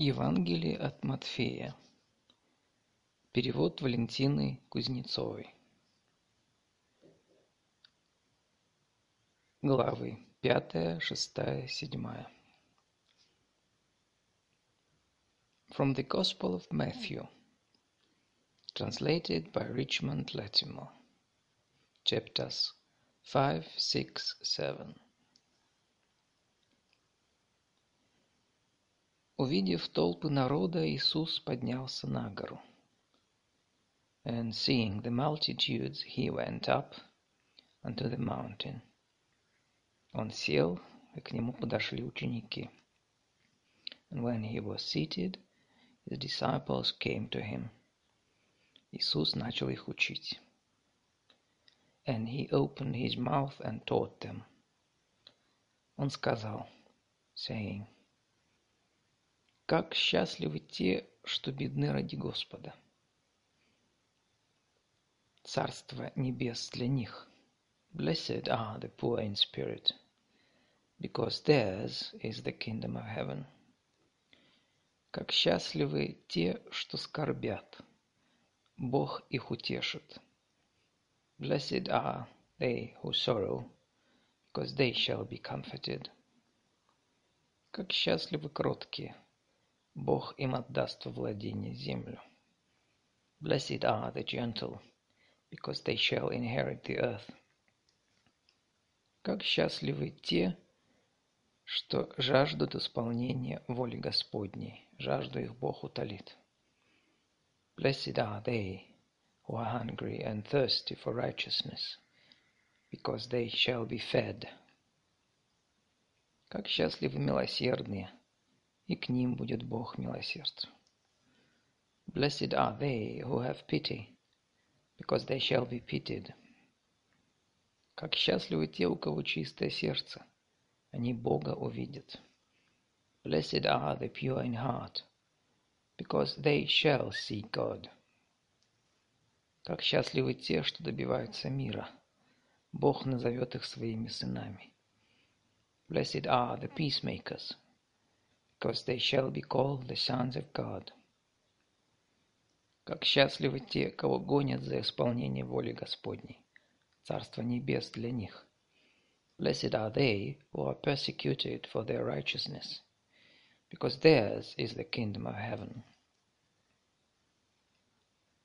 Евангелие от Матфея. Перевод Валентины Кузнецовой. Главы пятая, шестая, седьмая. From the Gospel of Matthew. Translated by Richmond Latimer. Chapters 5, 6, 7. Увидев толпы народа, Иисус поднялся на гору. And seeing the multitudes, he went up unto the mountain. Он сел, и к нему подошли ученики. And when he was seated, his disciples came to him. Иисус начал их учить. And he opened his mouth and taught them. Он сказал, saying, Как счастливы те, что бедны ради Господа. Царство небес для них. Blessed are the poor in spirit, because theirs is the kingdom of heaven. Как счастливы те, что скорбят. Бог их утешит. Blessed are they who sorrow, because they shall be comforted. Как счастливы кроткие, Бог им отдаст во владение землю. Blessed are the gentle, because they shall inherit the earth. Как счастливы те, что жаждут исполнения воли Господней, жажду их Бог утолит. Blessed are they who are hungry and thirsty for righteousness, because they shall be fed. Как счастливы милосердные, и к ним будет Бог милосердцем. Blessed are they who have pity, because they shall be pitied. Как счастливы те, у кого чистое сердце, они Бога увидят. Blessed are the pure in heart, because they shall see God. Как счастливы те, что добиваются мира, Бог назовет их своими сынами. Blessed are the peacemakers, because they shall be called the sons of God. Как счастливы те, кого гонят за исполнение воли Господней. Царство небес для них. Blessed are they who are persecuted for their righteousness, because theirs is the kingdom of heaven.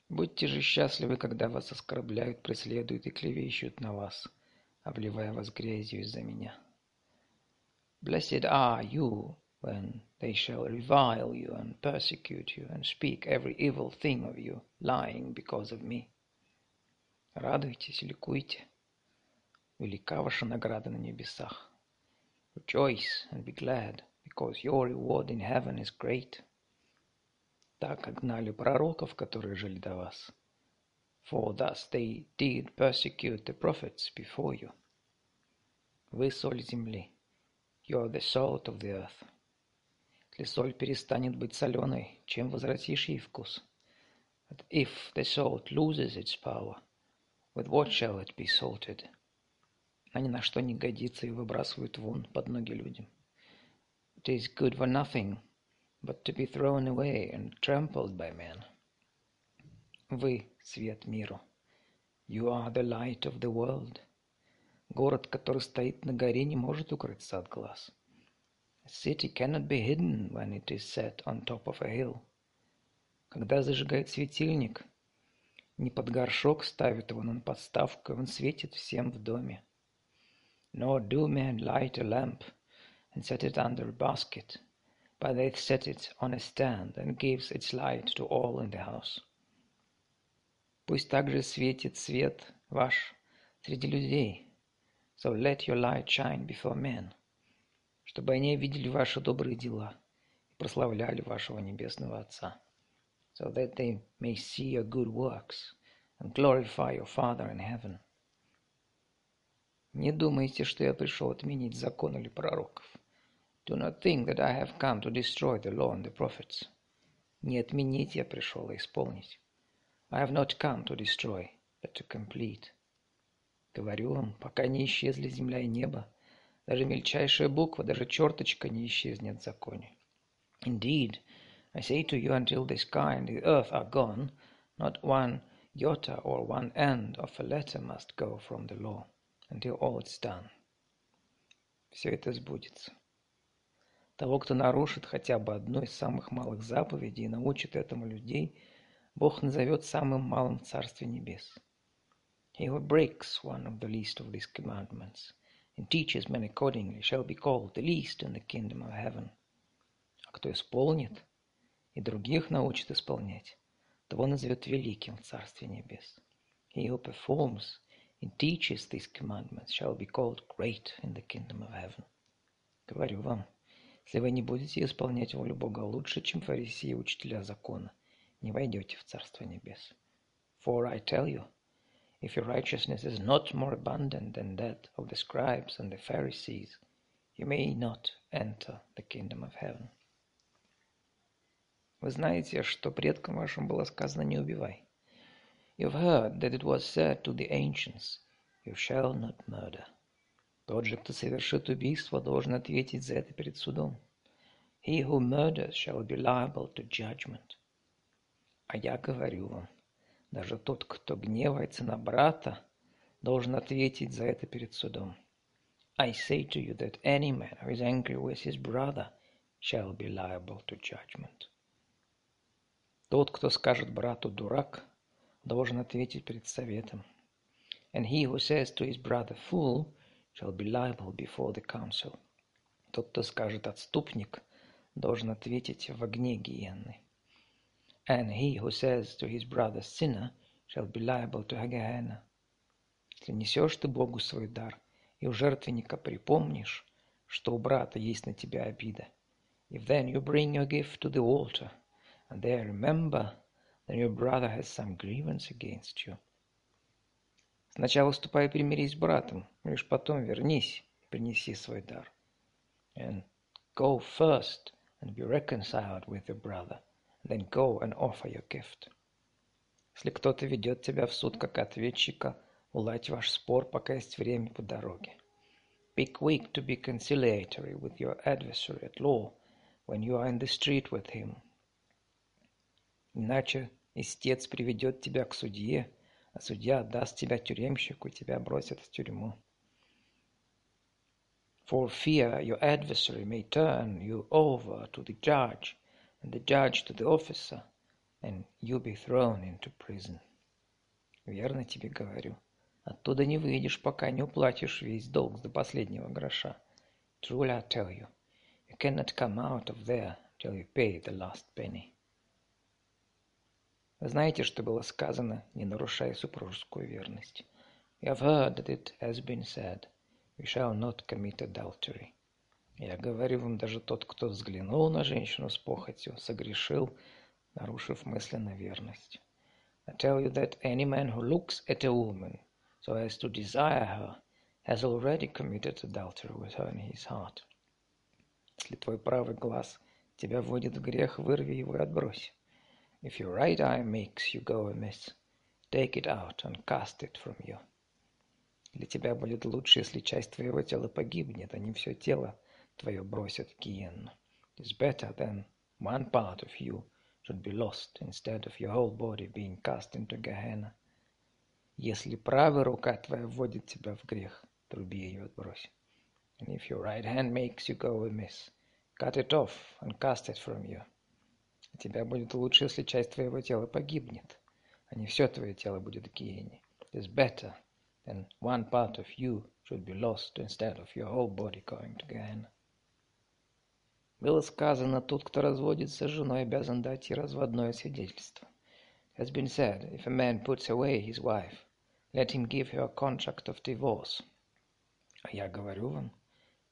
Будьте же счастливы, когда вас оскорбляют, преследуют и клевещут на вас, обливая вас грязью из-за меня. Blessed are you when they shall revile you and persecute you and speak every evil thing of you, lying because of me. Радуйтесь, ликуйте. Велика ваша награда на небесах. Rejoice and be glad, because your reward in heaven is great. Так как гнали пророков, которые жили до вас. For thus they did persecute the prophets before you. Вы соль земли. You are the salt of the earth. Если соль перестанет быть соленой, чем возвратишь ей вкус? But if the salt loses its power, with what shall it be salted? Она ни на что не годится и выбрасывают вон под ноги людям. It is good for nothing, but to be thrown away and trampled by men. Вы — свет миру. You are the light of the world. Город, который стоит на горе, не может укрыться от глаз. A city cannot be hidden when it is set on top of a hill. Когда зажигает светильник, не под горшок ставит его, но на подставку, и он светит всем в доме. Nor do men light a lamp and set it under a basket, but they set it on a stand and gives its light to all in the house. Пусть также светит свет ваш среди людей, so let your light shine before men, Чтобы они видели ваши добрые дела и прославляли вашего Небесного Отца, so that they may see your good works and glorify your Father in heaven. Не думайте, что я пришел отменить закон или пророков. Do not think that I have come to destroy the law and the prophets. Не отменить я пришел, а исполнить. I have not come to destroy, but to complete. Говорю вам, пока не исчезли земля и небо, даже мельчайшая буква, даже черточка не исчезнет в законе. Indeed, I say to you, until the sky and the earth are gone, not one iota or one end of a letter must go from the law, until all is done. Все это сбудется. Того, кто нарушит хотя бы одну из самых малых заповедей и научит этому людей, Бог назовет самым малым в Царстве Небес. He who breaks one of the least of these commandments and teaches men accordingly shall be called the least in the kingdom of heaven. А кто исполнит и других научит исполнять, того назовет великим в Царстве Небес. He who performs and teaches these commandments shall be called great in the kingdom of heaven. Говорю вам, если вы не будете исполнять волю Бога лучше, чем фарисеи и учителя закона, не войдете в Царство Небес. For I tell you, if your righteousness is not more abundant than that of the scribes and the Pharisees, you may not enter the kingdom of heaven. Вы знаете, что предкам вашим было сказано «не убивай». You've heard that it was said to the ancients, «You shall not murder». Тот же, кто совершит убийство, должен ответить за это перед судом. He who murders shall be liable to judgment. А я говорю вам, даже тот, кто гневается на брата, должен ответить за это перед судом. I say to you that any man who is angry with his brother shall be liable to judgment. Тот, кто скажет брату «дурак», должен ответить перед советом. And he who says to his brother «fool» shall be liable before the council. Тот, кто скажет «отступник», должен ответить в огне гиенны. And he who says to his brother «sinner» shall be liable to Gehenna. Если несешь ты Богу свой дар, и у жертвенника припомнишь, что у брата есть на тебя обида, if then you bring your gift to the altar – and there remember that your brother has some grievance against you. Сначала ступай и примирись с братом, лишь потом вернись и принеси свой дар. And go first and be reconciled with your brother, and then go and offer your gift. Если кто-то ведет тебя в суд как ответчика, уладь ваш спор, пока есть время по дороге. Be quick to be conciliatory with your adversary at law when you are in the street with him Иначе истец приведет тебя к судье, а судья отдаст тебя тюремщику, и тебя бросят в тюрьму. For fear your adversary may turn you over to the judge, and the judge to the officer, and you be thrown into prison. Верно тебе говорю, оттуда не выйдешь, пока не уплатишь весь долг до последнего гроша. Truly I tell you, you cannot come out of there till you pay the last penny. Знаете, что было сказано, не нарушая супружескую верность. You have heard that it has been said, we shall not commit adultery. Я говорю вам, даже тот, кто взглянул на женщину с похотью, согрешил, нарушив мысленно верность. I tell you that any man who looks at a woman so as to desire her has already committed adultery with her in his heart. Если твой правый глаз тебя вводит в грех, вырви его и отбрось. If your right eye makes you go amiss, take it out and cast it from you. Для тебя будет лучше, если часть твоего тела погибнет, а не все тело твое бросят в гиенну. It's better than one part of you should be lost instead of your whole body being cast into Gehenna. Если правая рука твоя вводит тебя в грех, труби ее отбрось. And if your right hand makes you go amiss, cut it off and cast it from you. У тебя будет лучше, если часть твоего тела погибнет, а не все твое тело будет в гиене. It's better than one part of you should be lost instead of your whole body going to Gehenna. Было сказано, тот, кто разводится с женой, обязан дать ей разводное свидетельство. It has been said, if a man puts away his wife, let him give her a contract of divorce. А я говорю вам,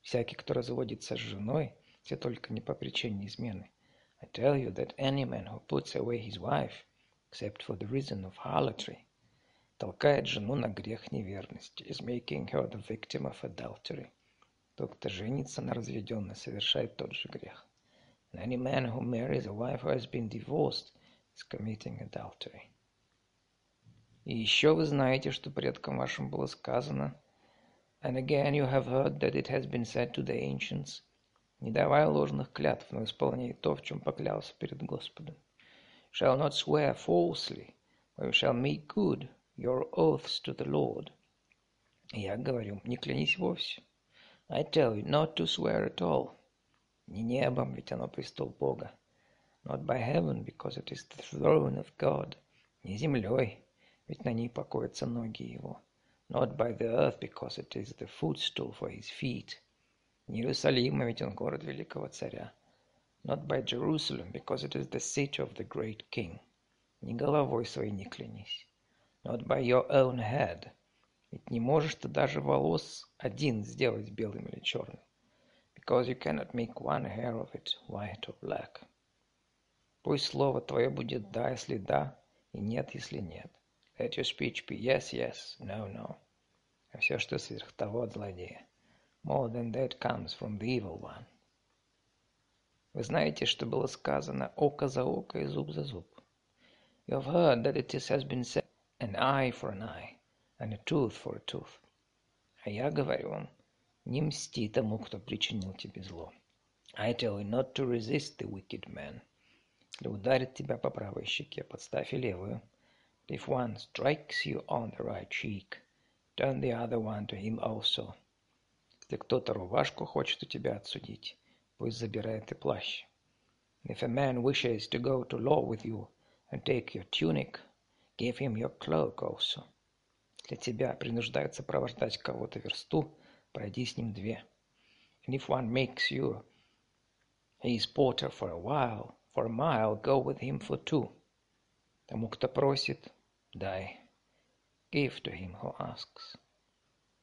всякий, кто разводится с женой, все только не по причине измены, I tell you that any man who puts away his wife, except for the reason of harlotry, толкает жену на грех неверности, is making her the victim of adultery. Тот, кто женится на разведенной, совершает тот же грех. And any man who marries a wife who has been divorced is committing adultery. И еще вы знаете, что предкам вашим было сказано, and again you have heard that it has been said to the ancients, Не давай ложных клятв, но исполняй то, в чем поклялся перед Господом. Shall not swear falsely, but you shall make good your oaths to the Lord. Я говорю, не клянись вовсе. I tell you not to swear at all. Не небом, ведь оно престол Бога. Not by heaven, because it is the throne of God. Не землей, ведь на ней покоятся ноги его. Not by the earth, because it is the footstool for his feet. Не Иерусалима, ведь он город великого царя. Not by Jerusalem, because it is the city of the great king. Не головой своей не клянись. Not by your own head. Ведь не можешь ты даже волос один сделать белым или черным. Because you cannot make one hair of it white or black. Пусть слово твое будет «да», если да, и «нет», если нет. Let your speech be yes, yes, no, no. А все, что сверх того от злодея. More than that comes from the evil one. Вы знаете, что было сказано «око за око и зуб за зуб». You have heard that it has been said «an eye for an eye and a tooth for a tooth». А я говорю вам, не мсти тому, кто причинил тебе зло. I tell you not to resist the wicked man. Если ударит тебя по правой щеке, подставь и левую. If one strikes you on the right cheek, turn the other one to him also. Если кто-то рубашку хочет у тебя отсудить, пусть забирает и плащ. If a man wishes to go to law with you and take your tunic, give him your cloak also. Если тебя принуждают сопровождать кого-то версту, пройди с ним две. And if one makes you his porter for a while, for a mile, go with him for two. Тому, кто просит, дай. Give to him who asks.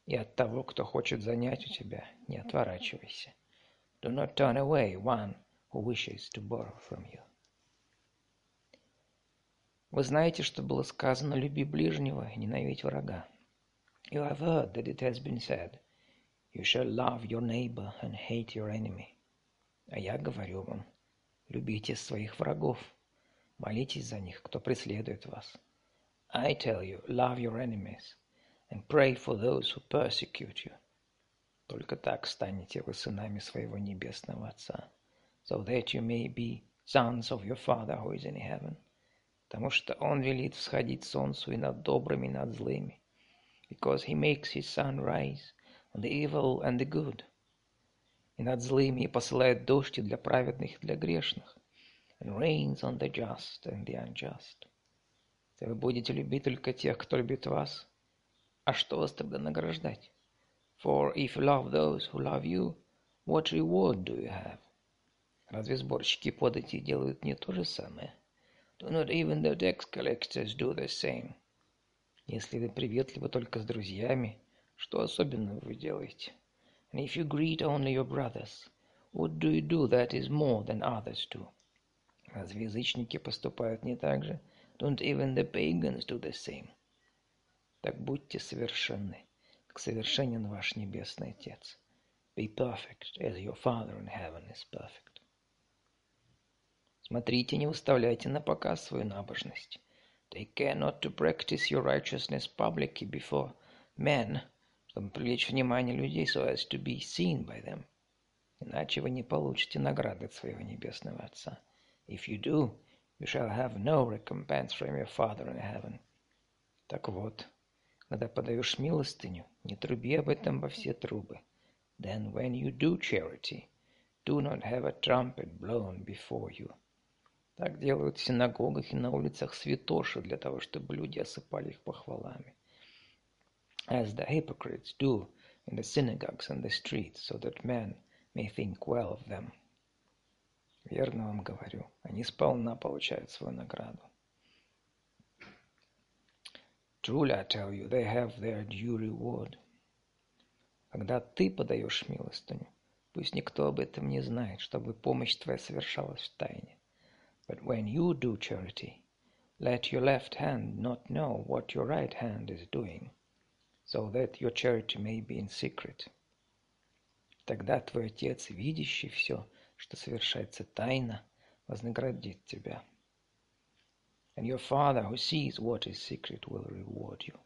И от того, кто хочет занять у тебя, не отворачивайся. Do not turn away one who wishes to borrow from you. Вы знаете, что было сказано «люби ближнего и ненавидь врага». You have heard that it has been said, You shall love your neighbor and hate your enemy. А я говорю вам, любите своих врагов, молитесь за них, кто преследует вас. I tell you, love your enemies and pray for those who persecute you. Только так станете вы сынами своего небесного Отца, so that you may be sons of your Father who is in heaven. Потому что Он велит всходить солнцу и над добрыми, и над злыми. Because He makes His sun rise on the evil and the good. И над злыми и посылает дождь и для праведных, и для грешных. And rains on the just and the unjust. Если вы будете любить только тех, кто любит вас, а что вас тогда награждать? For if you love those who love you, what reward do you have? Разве сборщики податей делают не то же самое? Do not even the tax collectors do the same? Если вы приветливы только с друзьями, что особенного вы делаете? And if you greet only your brothers, what do you do that is more than others do? Разве язычники поступают не так же? Don't even the pagans do the same? Так будьте совершенны, как совершенен ваш Небесный Отец. Be perfect, as your Father in heaven is perfect. Смотрите, не выставляйте на показ свою набожность. Take care not to practice your righteousness publicly before men, чтобы привлечь внимание людей, so as to be seen by them. Иначе вы не получите награды от своего Небесного Отца. If you do, you shall have no recompense from your Father in heaven. Так вот, когда подаешь милостыню, не труби об этом во все трубы. Then when you do charity, do not have a trumpet blown before you. Так делают в синагогах и на улицах святоши для того, чтобы люди осыпали их похвалами. As the hypocrites do in the synagogues and the streets, so that men may think well of them. Верно вам говорю, они сполна получают свою награду. Truly I tell you, they have their due reward. Когда ты подаешь милостыню, пусть никто об этом не знает, чтобы помощь твоя совершалась в тайне. But when you do charity, let your left hand not know what your right hand is doing, so that your charity may be in secret. Тогда твой Отец, видящий все, что совершается тайно, вознаградит тебя. And your Father, who sees what is secret, will reward you.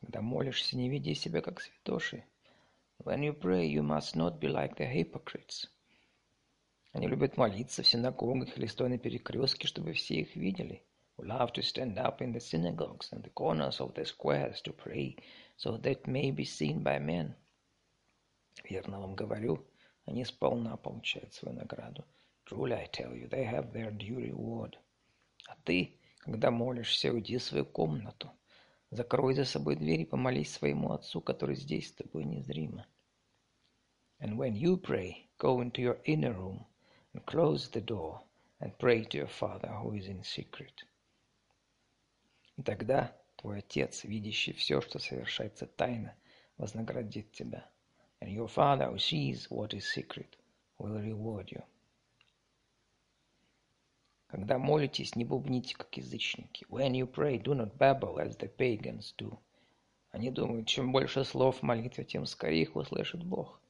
Когда молишься, не веди себя как святоши. When you pray, you must not be like the hypocrites. Они любят молиться в синагогах или стоя на перекрестке, чтобы все их видели. Who love to stand up in the synagogues and the corners of the squares to pray, so that may be seen by men. Верно вам говорю, они сполна получают свою награду. Truly I tell you, they have their due reward. А ты, когда молишься, уйди в свою комнату, закрой за собой дверь и помолись своему Отцу, который здесь с тобой незримо. And when you pray, go into your inner room and close the door and pray to your Father who is in secret. И тогда твой Отец, видящий все, что совершается тайно, вознаградит тебя. And your Father who sees what is secret will reward you. Когда молитесь, не бубните, как язычники. When you pray, do not babble, as the pagans do. Они думают, чем больше слов в молитве, тем скорее их услышит Бог.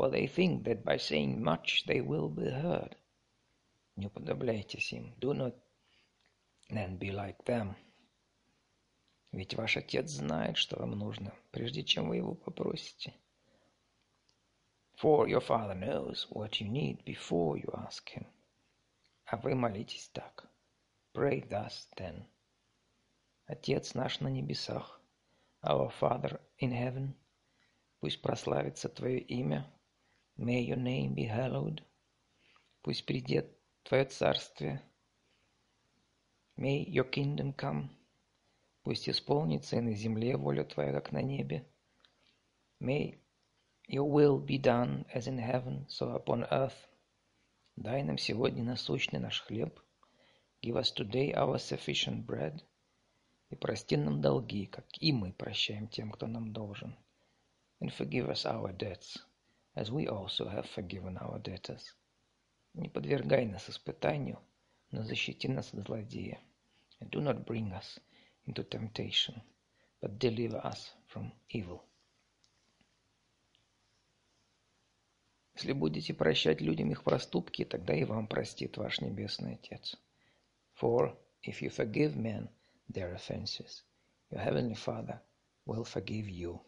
For they think that by saying much they will be heard. Не уподобляйтесь им. Do not then be like them. Ведь ваш Отец знает, что вам нужно, прежде чем вы его попросите. For your Father knows what you need before you ask him. А вы молитесь так. Pray thus then. Отец наш на небесах, Our Father in heaven, пусть прославится Твое имя, May your name be hallowed, пусть придет Твое царствие, May your kingdom come, пусть исполнится и на земле воля Твоя, как на небе, May your will be done as in heaven, so upon earth. Дай нам сегодня насущный наш хлеб. Give us today our sufficient bread. И прости нам долги, как и мы прощаем тем, кто нам должен. And forgive us our debts, as we also have forgiven our debtors. Не подвергай нас испытанию, но защити нас от злодея. And do not bring us into temptation, but deliver us from evil. Если будете прощать людям их проступки, тогда и вам простит ваш Небесный Отец. For if you forgive men their offenses, your heavenly Father will forgive you.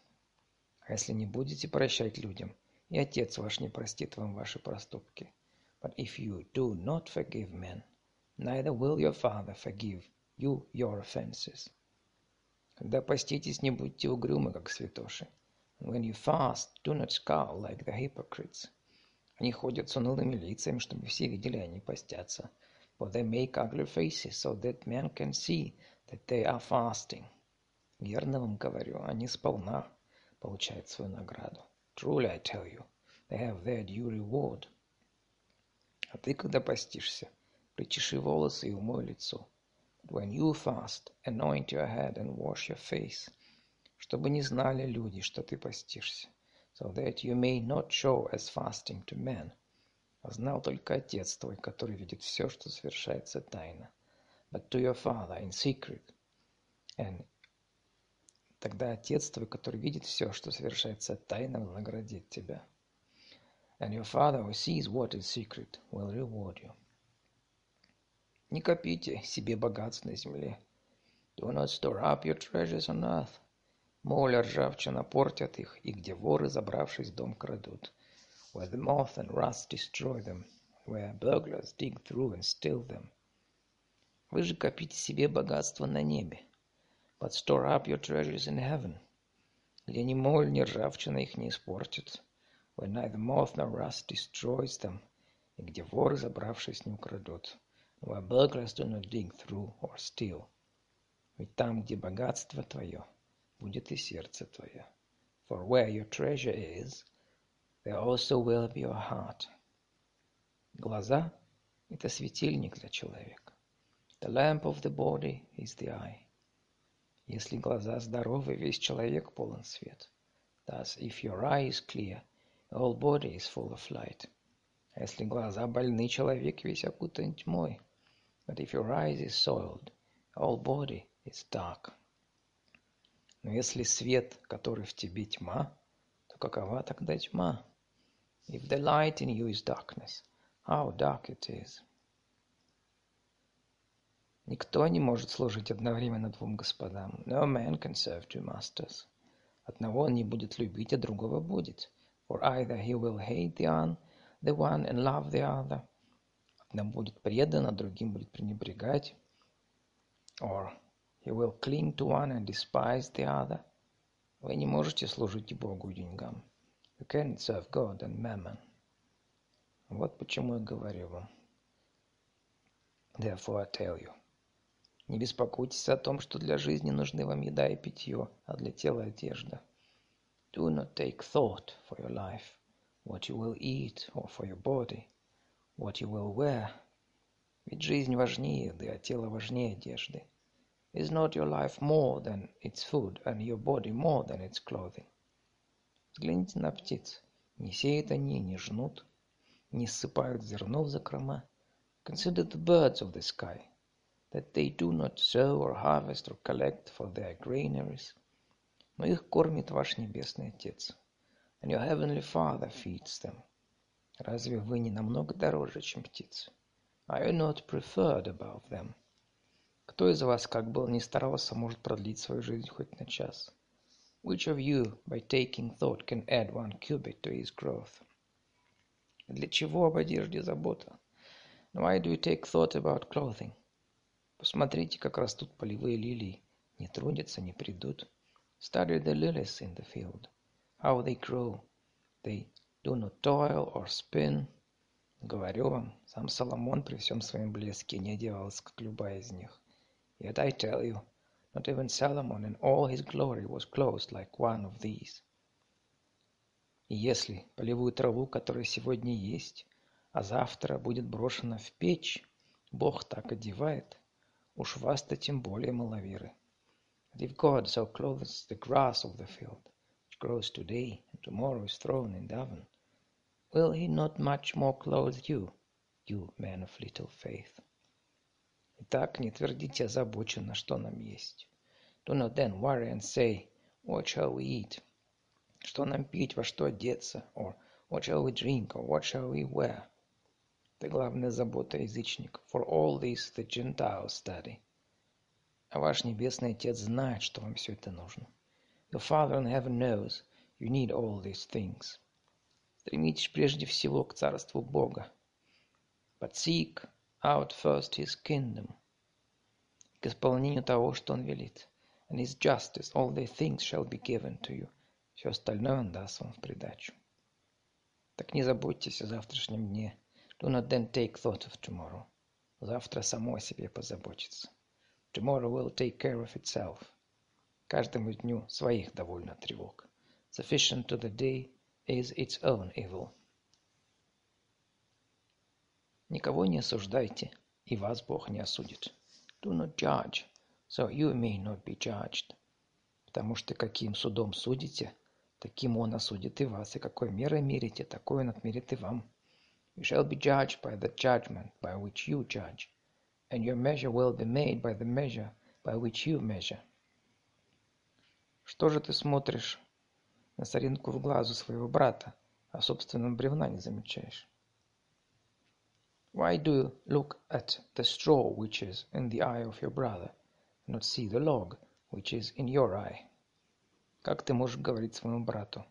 А если не будете прощать людям, и Отец ваш не простит вам ваши проступки. But if you do not forgive men, neither will your Father forgive you your offenses. Когда поститесь, не будьте угрюмы, как святоши. When you fast, do not scowl like the hypocrites. Они ходят с унылыми лицами, чтобы все видели, они постятся. For they make ugly faces, so that men can see that they are fasting. Верно вам говорю, они сполна получают свою награду. Truly I tell you, they have their due reward. А ты, когда постишься, причеши волосы и умой лицо. But when you fast, anoint your head and wash your face, чтобы не знали люди, что ты постишься so that you may not show as fasting to men. А знал только Отец твой, который видит все, что совершается тайно. But to your Father in secret. And тогда Отец твой, который видит все, что совершается тайно, вознаградит тебя. And your Father who sees what is secret will reward you. Не копите себе богатств на земле. Do not store up your treasures on earth, Моль, ржавчина портят их, и где воры, забравшись в дом, крадут. Where the moth and rust destroy them, where burglars dig through and steal them. Вы же копите себе богатство на небе. But store up your treasures in heaven, где ни моль, ни ржавчина их не испортит. Where neither moth nor rust destroys them, и где воры, забравшись, не украдут. Where burglars do not dig through or steal. Ведь там, где богатство твое, будет и сердце твое. For where your treasure is, there also will be your heart. Глаза – это светильник для человека. The lamp of the body is the eye. Если глаза здоровы, весь человек полон свет. Thus, if your eye is clear, whole body is full of light. А если глаза больны, человек весь окутан тьмой. But if your eyes is soiled, whole body is dark. Но если свет, который в тебе тьма, то какова тогда тьма? If the light in you is darkness, how dark it is. Никто не может служить одновременно двум господам. No man can serve two masters. Одного он не будет любить, а другого будет. For either he will hate the one, the one and love the other. Одному будет предан, а другим будет пренебрегать. Or he will cling to one and despise the other. Вы не можете служить Богу и деньгам. You can't serve God and mammon. Вот почему я говорю вам. Therefore I tell you. Не беспокойтесь о том, что для жизни нужны вам еда и питье, а для тела одежда. Do not take thought for your life, what you will eat, or for your body, what you will wear. Ведь жизнь важнее еды, а тело важнее одежды. Is not your life more than its food, and your body more than its clothing? Взгляните на птиц. Не сеют они, не жнут, не ссыпают зерно в закрома. Consider the birds of the sky, that they do not sow or harvest or collect for their granaries. Но их кормит ваш Небесный Отец. And your Heavenly Father feeds them. Разве вы не намного дороже, чем птицы? Are you not preferred above them? Кто из вас, как был не старался, может продлить свою жизнь хоть на час? Which of you, by taking thought, can add one cubit to his growth? Для чего об одежде забота? Why do you take thought about clothing? Посмотрите, как растут полевые лилии. Не трудятся, не придут. Study the lilies in the field. How they grow. They do not toil or spin. Говорю вам, сам Соломон при всем своем блеске не одевался, как любая из них. Yet I tell you, Not even Solomon in all his glory was clothed like one of these. И если полевую траву, которая сегодня есть, а завтра будет брошена в печь, Бог так одевает, уж вас-то тем более маловеры. And if God so clothes the grass of the field, which grows today and tomorrow is thrown in the oven, will he not much more clothe you, you men of little faith? Итак, не твердите озабоченно, что нам есть. Do not then worry and say, What shall we eat? Что нам пить, во что одеться? Or what shall we drink? Or what shall we wear? Это главная забота язычников. For all this the Gentiles study. А ваш Небесный Отец знает, что вам все это нужно. Your Father in heaven knows you need all these things. Стремитесь прежде всего к Царству Бога. But seek out first His kingdom. К исполнению того, что Он велит. And His justice, all these things shall be given to you. Все остальное Он даст вам в придачу. Так не заботьтесь о завтрашнем дне. Do not then take thought of tomorrow. Завтра само о себе позаботится. Tomorrow will take care of itself. Каждому дню своих довольно тревог. Sufficient to the day is its own evil. Никого не осуждайте, и вас Бог не осудит. Do not judge, so you may not be judged. Потому что каким судом судите, таким Он осудит и вас, и какой мерой мерите, такой Он отмерит и вам. You shall be judged by the judgment by which you judge, and your measure will be made by the measure by which you measure. Что же ты смотришь на соринку в глазу своего брата, а собственного бревна не замечаешь? Why do you look at the straw which is in the eye of your brother, and not see the log which is in your eye? Как ты можешь говорить своему брату,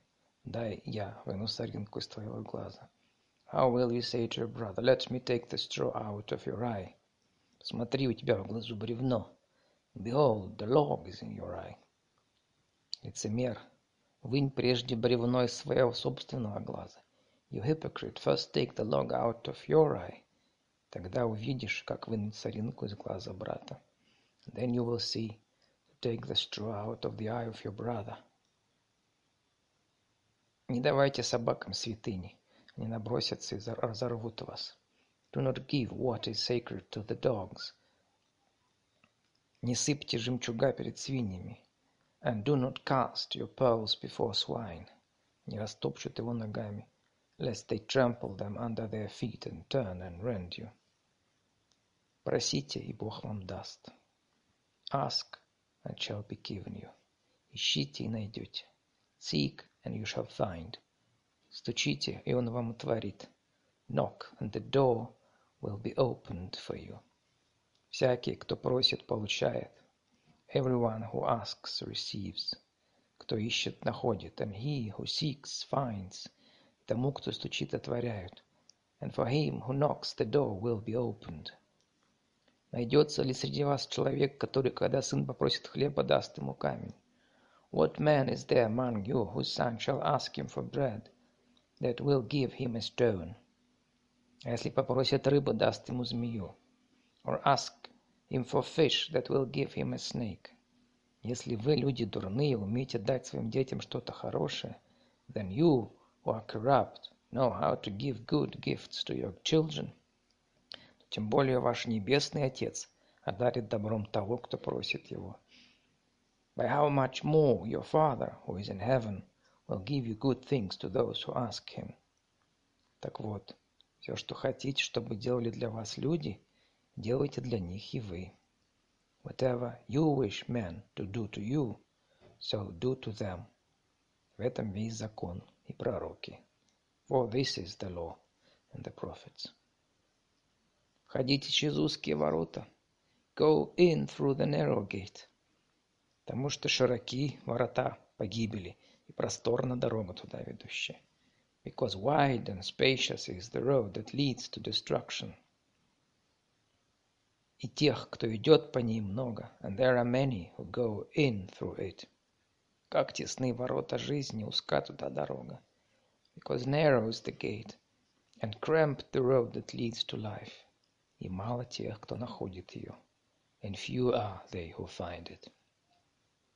дай я выну соринку из твоего глаза? How will you say to your brother, let me take the straw out of your eye? Смотри, у тебя в глазу бревно. Behold, the log is in your eye. Лицемер, вынь прежде бревно из своего собственного глаза. You hypocrite, first take the log out of your eye. Тогда увидишь, как вынуть соринку из глаза брата. Then you will see take the straw out of the eye of your brother. Не давайте собакам святыни. Они набросятся и разорвут вас. Do not give what is sacred to the dogs. Не сыпьте жемчуга перед свиньями. And do not cast your pearls before swine. Не растопчут его ногами, lest they trample them under their feet and turn and rend you. Просите, и Бог вам даст. Ask, and shall be given you. Ищите и найдете. Seek, and you shall find. Стучите, и Он вам отворит. Knock, and the door will be opened for you. Всякий, кто просит, получает. Everyone who asks receives. Кто ищет, находит. And he who seeks finds. тому, кто стучит, отворяют. And for him who knocks, the door will be opened. Найдется ли среди вас человек, который, когда сын попросит хлеба, даст ему камень? What man is there among you whose son shall ask him for bread, that will give him a stone? А если попросит рыбы, даст ему змею. Or ask him for fish, that will give him a snake. Если вы, люди дурные, умеете дать своим детям что-то хорошее, then you, who are corrupt, know how to give good gifts to your children, тем более ваш Небесный Отец одарит добром того, кто просит Его. By how much more your Father, who is in heaven, will give you good things to those who ask Him. Так вот, все, что хотите, чтобы делали для вас люди, делайте для них и вы. Whatever you wish men to do to you, so do to them. В этом весь закон и пророки. For this is the law and the prophets. Входите через узкие ворота. Go in through the narrow gate. Потому что широки ворота погибели, и просторна дорога туда ведущая. Because wide and spacious is the road that leads to destruction. И тех, кто идет по ней много, and there are many who go in through it. Как тесны ворота жизни, узка туда дорога. Because narrow is the gate, and cramped the road that leads to life. И мало тех, кто находит ее. And few are they who find it.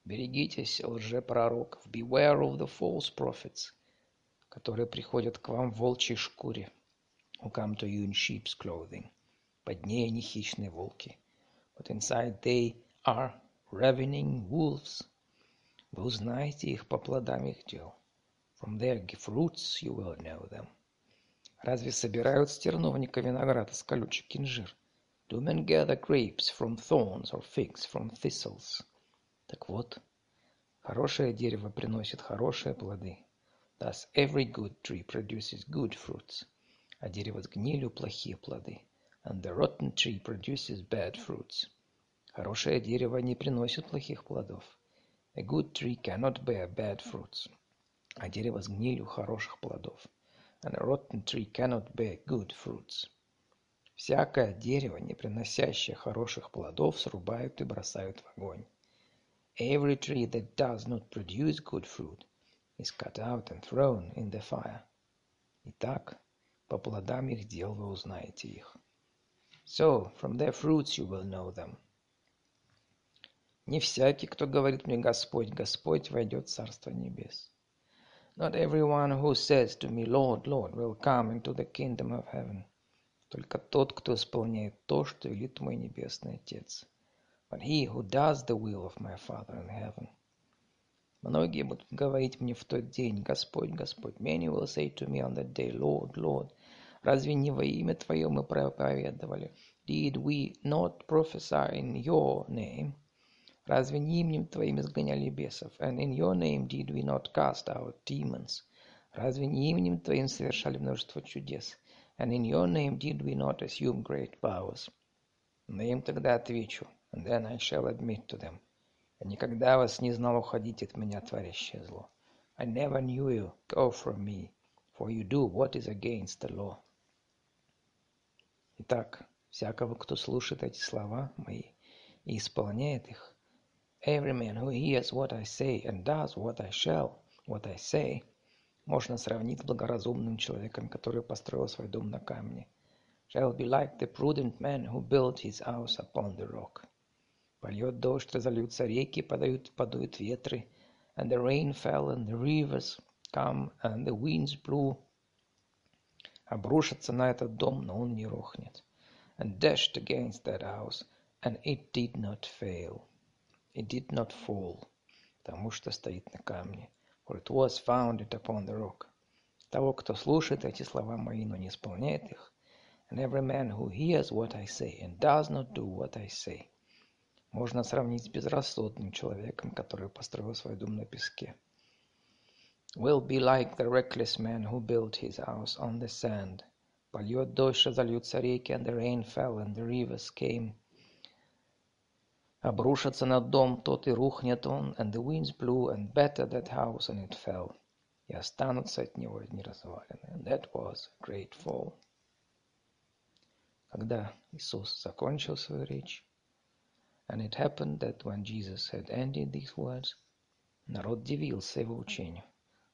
Берегитесь лжепророков. Beware of the false prophets, которые приходят к вам в волчьей шкуре. Who come to you in sheep's clothing. Под ней они хищные волки. But inside they are ravening wolves. Вы узнаете их по плодам их дел. From their fruits you will know them. Разве собирают с терновника виноград из колючек инжир? Do men gather grapes from thorns or figs from thistles? Так вот, хорошее дерево приносит хорошие плоды. Thus every good tree produces good fruits. А дерево с гнилью плохие плоды and the rotten tree produces bad fruits. Хорошее дерево не приносит плохих плодов. A good tree cannot bear bad fruits. А дерево с гнилью хороших плодов. And a rotten tree cannot bear good fruits. Всякое дерево, не приносящее хороших плодов, срубают и бросают в огонь. Every tree that does not produce good fruit is cut out and thrown in the fire. Итак, по плодам их дел вы узнаете их. So, from their fruits you will know them. Не всякий, кто говорит мне Господь, Господь, войдет в Царство Небес. Not everyone who says to me, Lord, Lord, will come into the kingdom of heaven. Только тот, кто исполняет то, что велит мой Небесный Отец. But he who does the will of my Father in heaven. Многие будут говорить мне в тот день, Господь, Господь. Many will say to me on that day, Lord, Lord. Разве не во имя Твое мы проповедовали? Did we not prophesy in your name? Разве не именем Твоим изгоняли бесов? And in your name did we not cast out demons? Разве не именем Твоим совершали множество чудес? And in your name did we not assume great powers? Но им тогда отвечу, and then I shall admit to them. Я никогда вас не знал уходить от меня, творящее зло. I never knew you, go from me, for you do what is against the law. Итак, всякого, кто слушает эти слова мои и исполняет их, every man who hears what I say and does what I shall, what I say, можно сравнить с благоразумным человеком, который построил свой дом на камне. Shall be like the prudent man who built his house upon the rock. Польет дождь, разольются реки, подают, подуют ветры, and the rain fell, and the rivers come, and the winds blew, обрушится на этот дом, но он не рухнет. And dashed against that house, and it did not fail. It did not fall, потому что стоит на камне. For it was founded upon the rock. Того, кто слушает эти слова мои, но не исполняет их, and every man who hears what I say and does not do what I say, можно сравнить с безрассудным человеком, который построил свой дом на песке will be like the reckless man who built his house on the sand. Польет дождь, разольются реки, and the rain fell, and the rivers came. Обрушится на дом тот и рухнет он, and the winds blew and battered that house, and it fell. и останутся от него одни развалины. And that was a great fall. Когда Иисус закончил свою речь, and it happened that when Jesus had ended these words, народ дивился его учению.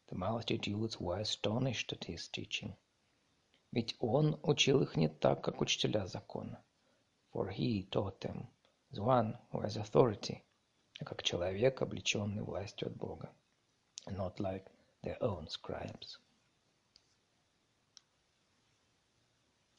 The multitudes were astonished at his teaching. Ведь он учил их не так, как учителя закона. For he taught them as one who has authority, а как человек, облеченный властью от Бога. Not like their own scribes.